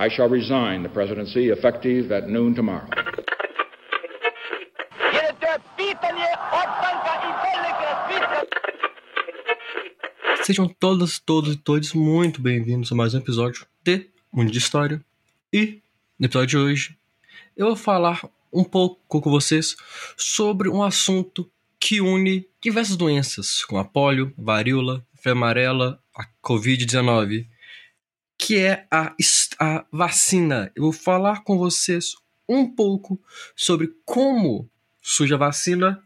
I shall resign the presidency effective at noon tomorrow. Sejam todas, todos e todos muito bem-vindos a mais um episódio de Mundo de História. E no episódio de hoje eu vou falar um pouco com vocês sobre um assunto que une diversas doenças, como a polio, varíola, febre amarela, a Covid-19, que é a, a vacina. Eu vou falar com vocês um pouco sobre como surge a vacina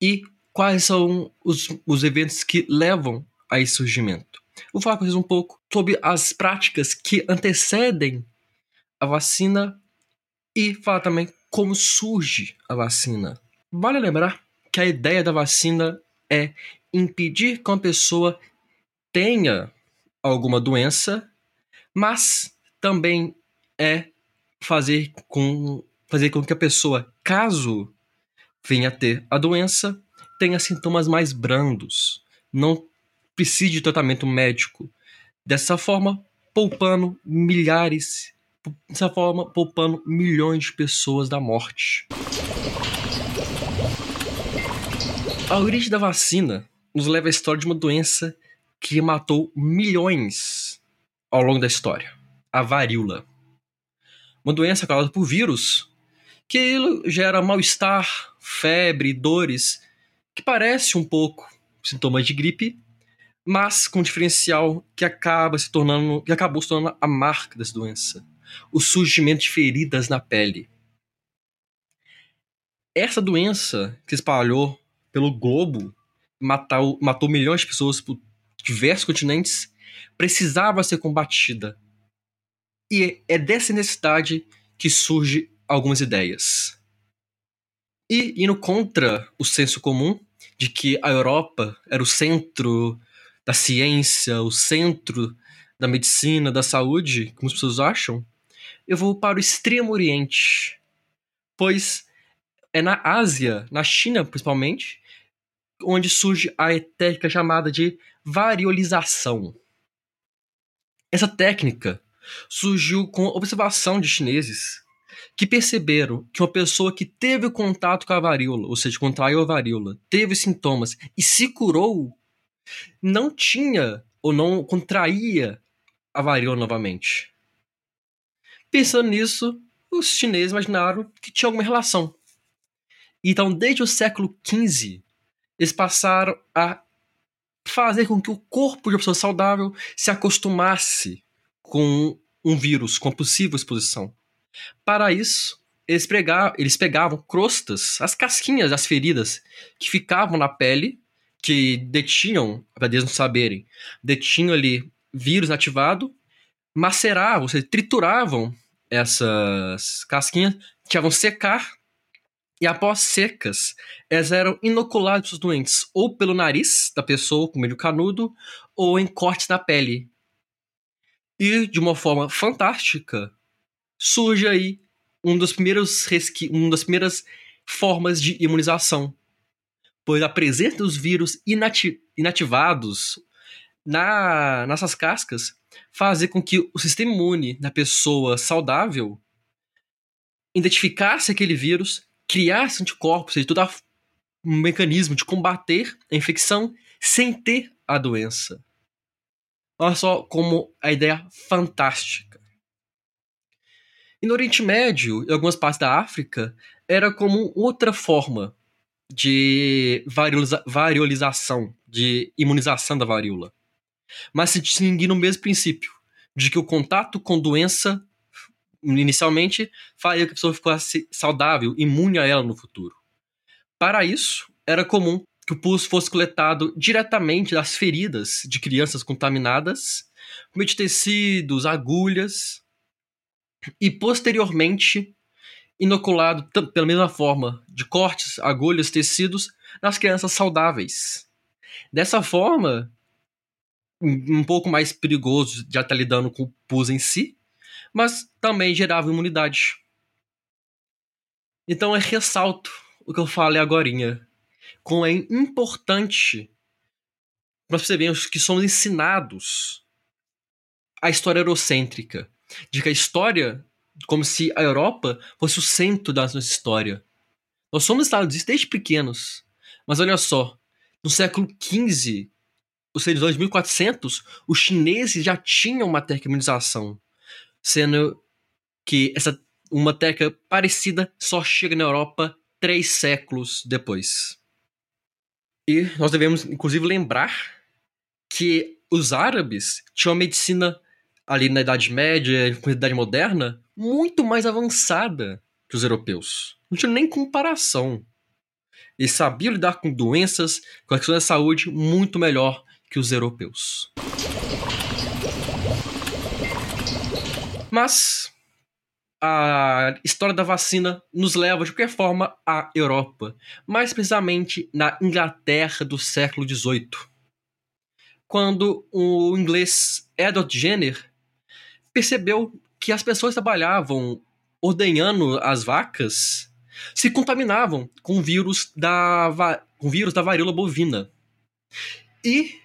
e quais são os, os eventos que levam a esse surgimento. Vou falar com vocês um pouco sobre as práticas que antecedem a vacina e falar também como surge a vacina. Vale lembrar que a ideia da vacina é impedir que uma pessoa tenha alguma doença, mas também é fazer com, fazer com que a pessoa, caso venha a ter a doença, tenha sintomas mais brandos, não precise de tratamento médico. Dessa forma, poupando milhares, dessa forma, poupando milhões de pessoas da morte. A origem da vacina nos leva à história de uma doença que matou milhões ao longo da história: a varíola. Uma doença causada por vírus que gera mal-estar, febre, dores que parece um pouco sintomas de gripe, mas com um diferencial que acaba se tornando, que acabou se tornando a marca dessa doença, o surgimento de feridas na pele. Essa doença que se espalhou pelo globo, matou, matou milhões de pessoas por diversos continentes, precisava ser combatida. E é dessa necessidade que surge algumas ideias. E indo contra o senso comum de que a Europa era o centro da ciência, o centro da medicina, da saúde, como as pessoas acham, eu vou para o Extremo Oriente. Pois é na Ásia, na China principalmente, onde surge a técnica chamada de variolização. Essa técnica surgiu com a observação de chineses que perceberam que uma pessoa que teve contato com a varíola, ou seja, contraiu a varíola, teve sintomas e se curou, não tinha ou não contraía a varíola novamente. Pensando nisso, os chineses imaginaram que tinha alguma relação. Então, desde o século XV, eles passaram a fazer com que o corpo de uma pessoa saudável se acostumasse com um vírus, com possível exposição. Para isso, eles, pregavam, eles pegavam crostas, as casquinhas das feridas que ficavam na pele, que detinham, para eles não saberem, detinham ali vírus ativado, maceravam, ou seja, trituravam essas casquinhas, que secar, e após secas, elas eram inoculadas para os doentes, ou pelo nariz da pessoa, com meio canudo, ou em cortes na pele. E, de uma forma fantástica, surge aí um dos primeiros resqui uma das primeiras formas de imunização. Pois a presença dos vírus inati inativados na, nessas cascas fazer com que o sistema imune da pessoa saudável identificasse aquele vírus, criasse anticorpos, seja, todo um mecanismo de combater a infecção sem ter a doença. Olha só como a ideia fantástica. E no Oriente Médio e algumas partes da África, era como outra forma de varioliza variolização, de imunização da varíola. Mas se distinguir no mesmo princípio, de que o contato com doença, inicialmente, faria que a pessoa ficasse saudável, imune a ela no futuro. Para isso, era comum que o pus fosse coletado diretamente das feridas de crianças contaminadas, meio de tecidos, agulhas, e posteriormente inoculado pela mesma forma de cortes, agulhas, tecidos nas crianças saudáveis. Dessa forma, um pouco mais perigoso já estar lidando com o pus em si, mas também gerava imunidade. Então eu ressalto o que eu falei agora, como é importante nós percebemos que somos ensinados a história eurocêntrica de que a história, como se a Europa fosse o centro da nossa história. Nós somos Estados desde pequenos. Mas olha só, no século XV, ou seja, 2400, os chineses já tinham uma tecnização, sendo que essa uma técnica parecida só chega na Europa três séculos depois. E nós devemos, inclusive, lembrar que os árabes tinham uma medicina ali na Idade Média, com a Idade Moderna, muito mais avançada que os europeus. Não tinha nem comparação. Eles sabiam lidar com doenças, com a questão da saúde muito melhor que os europeus. Mas a história da vacina nos leva de qualquer forma à Europa, mais precisamente na Inglaterra do século XVIII, quando o inglês Edward Jenner percebeu que as pessoas trabalhavam ordenhando as vacas se contaminavam com o vírus da, com vírus da varíola bovina. E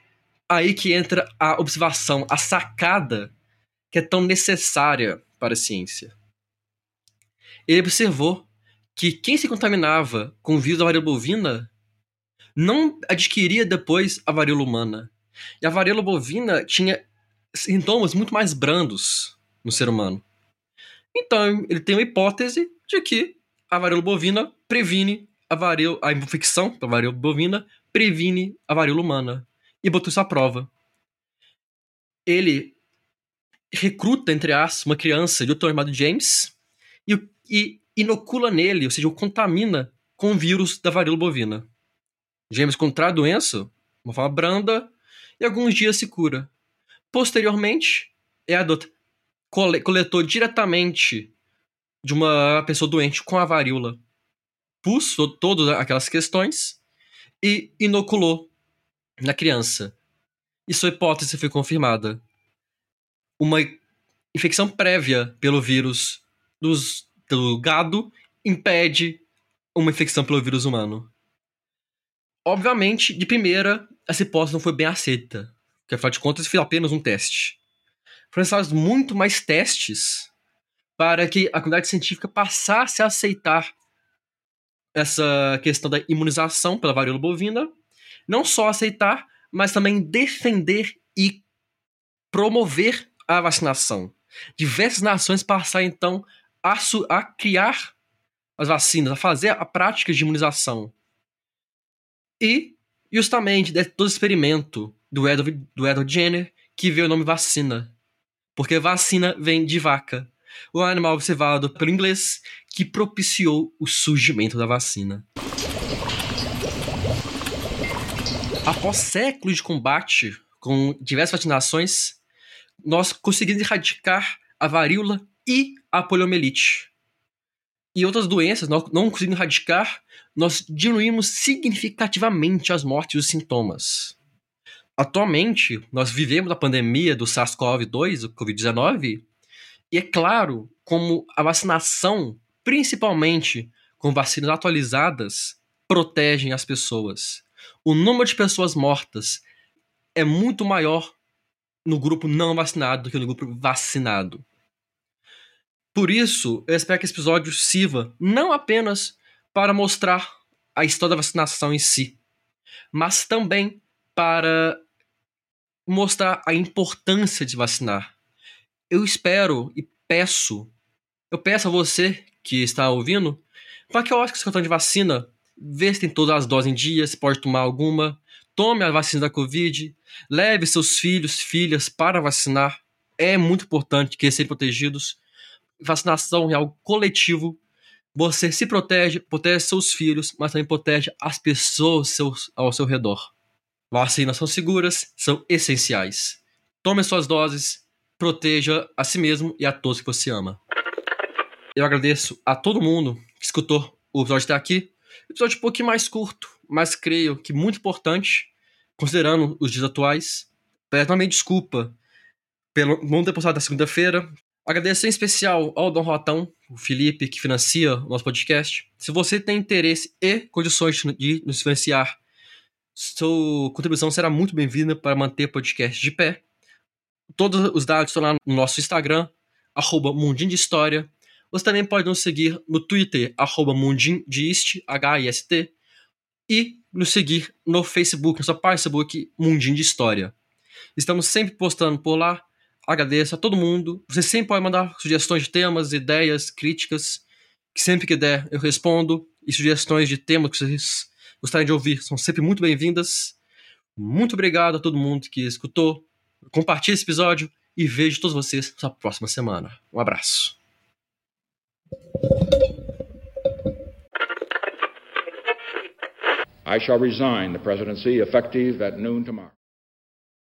aí que entra a observação, a sacada que é tão necessária para a ciência. Ele observou que quem se contaminava com o vírus da varíola bovina não adquiria depois a varíola humana. E a varíola bovina tinha sintomas muito mais brandos no ser humano. Então, ele tem uma hipótese de que a varíola bovina previne a varíola, a infecção da varíola bovina previne a varíola humana e botou isso à prova. Ele recruta, entre aspas, uma criança de outro chamado James e, e inocula nele, ou seja, o contamina com o vírus da varíola bovina. James contrai a doença, de uma forma branda, e alguns dias se cura. Posteriormente, Edward coletou diretamente de uma pessoa doente com a varíola pus todas aquelas questões e inoculou na criança. E sua hipótese foi confirmada. Uma infecção prévia pelo vírus dos, do gado impede uma infecção pelo vírus humano. Obviamente, de primeira, essa hipótese não foi bem aceita, porque afinal de contas foi apenas um teste. Foram necessários muito mais testes para que a comunidade científica passasse a aceitar essa questão da imunização pela varíola bovina não só aceitar, mas também defender e promover a vacinação. Diversas nações passaram então a, a criar as vacinas, a fazer a prática de imunização. E, justamente, todo experimento do Edward, do Edward Jenner, que veio o nome vacina. Porque vacina vem de vaca, o animal observado pelo inglês que propiciou o surgimento da vacina. Após séculos de combate com diversas vacinações, nós conseguimos erradicar a varíola e a poliomielite. E outras doenças nós não conseguimos erradicar, nós diminuímos significativamente as mortes e os sintomas. Atualmente, nós vivemos a pandemia do SARS-CoV-2, o COVID-19, e é claro como a vacinação, principalmente com vacinas atualizadas, protegem as pessoas o número de pessoas mortas é muito maior no grupo não vacinado do que no grupo vacinado. Por isso, eu espero que esse episódio sirva não apenas para mostrar a história da vacinação em si, mas também para mostrar a importância de vacinar. Eu espero e peço, eu peço a você que está ouvindo, para que eu acho que esse cartão de vacina vê se tem todas as doses em dia, se pode tomar alguma, tome a vacina da Covid, leve seus filhos, filhas para vacinar. É muito importante que eles sejam protegidos. Vacinação é algo coletivo. Você se protege, protege seus filhos, mas também protege as pessoas seus, ao seu redor. Vacinas são seguras, são essenciais. Tome suas doses, proteja a si mesmo e a todos que você ama. Eu agradeço a todo mundo que escutou o episódio até aqui. Episódio um pouquinho mais curto, mas creio que muito importante, considerando os dias atuais. Peço também desculpa pelo não ter postado da segunda-feira. Agradeço em especial ao Dom Rotão, o Felipe, que financia o nosso podcast. Se você tem interesse e condições de nos financiar, sua contribuição será muito bem-vinda para manter o podcast de pé. Todos os dados estão lá no nosso Instagram, arroba Mundim de História. Você também pode nos seguir no Twitter, arroba Mundim de Ist, H-I-S-T, e nos seguir no Facebook, nossa página Facebook Mundim de História. Estamos sempre postando por lá. Agradeço a todo mundo. Você sempre pode mandar sugestões de temas, ideias, críticas, que sempre que der eu respondo. E sugestões de temas que vocês gostarem de ouvir são sempre muito bem-vindas. Muito obrigado a todo mundo que escutou. Compartilhe esse episódio e vejo todos vocês na próxima semana. Um abraço. I shall resign the presidency effective at noon tomorrow.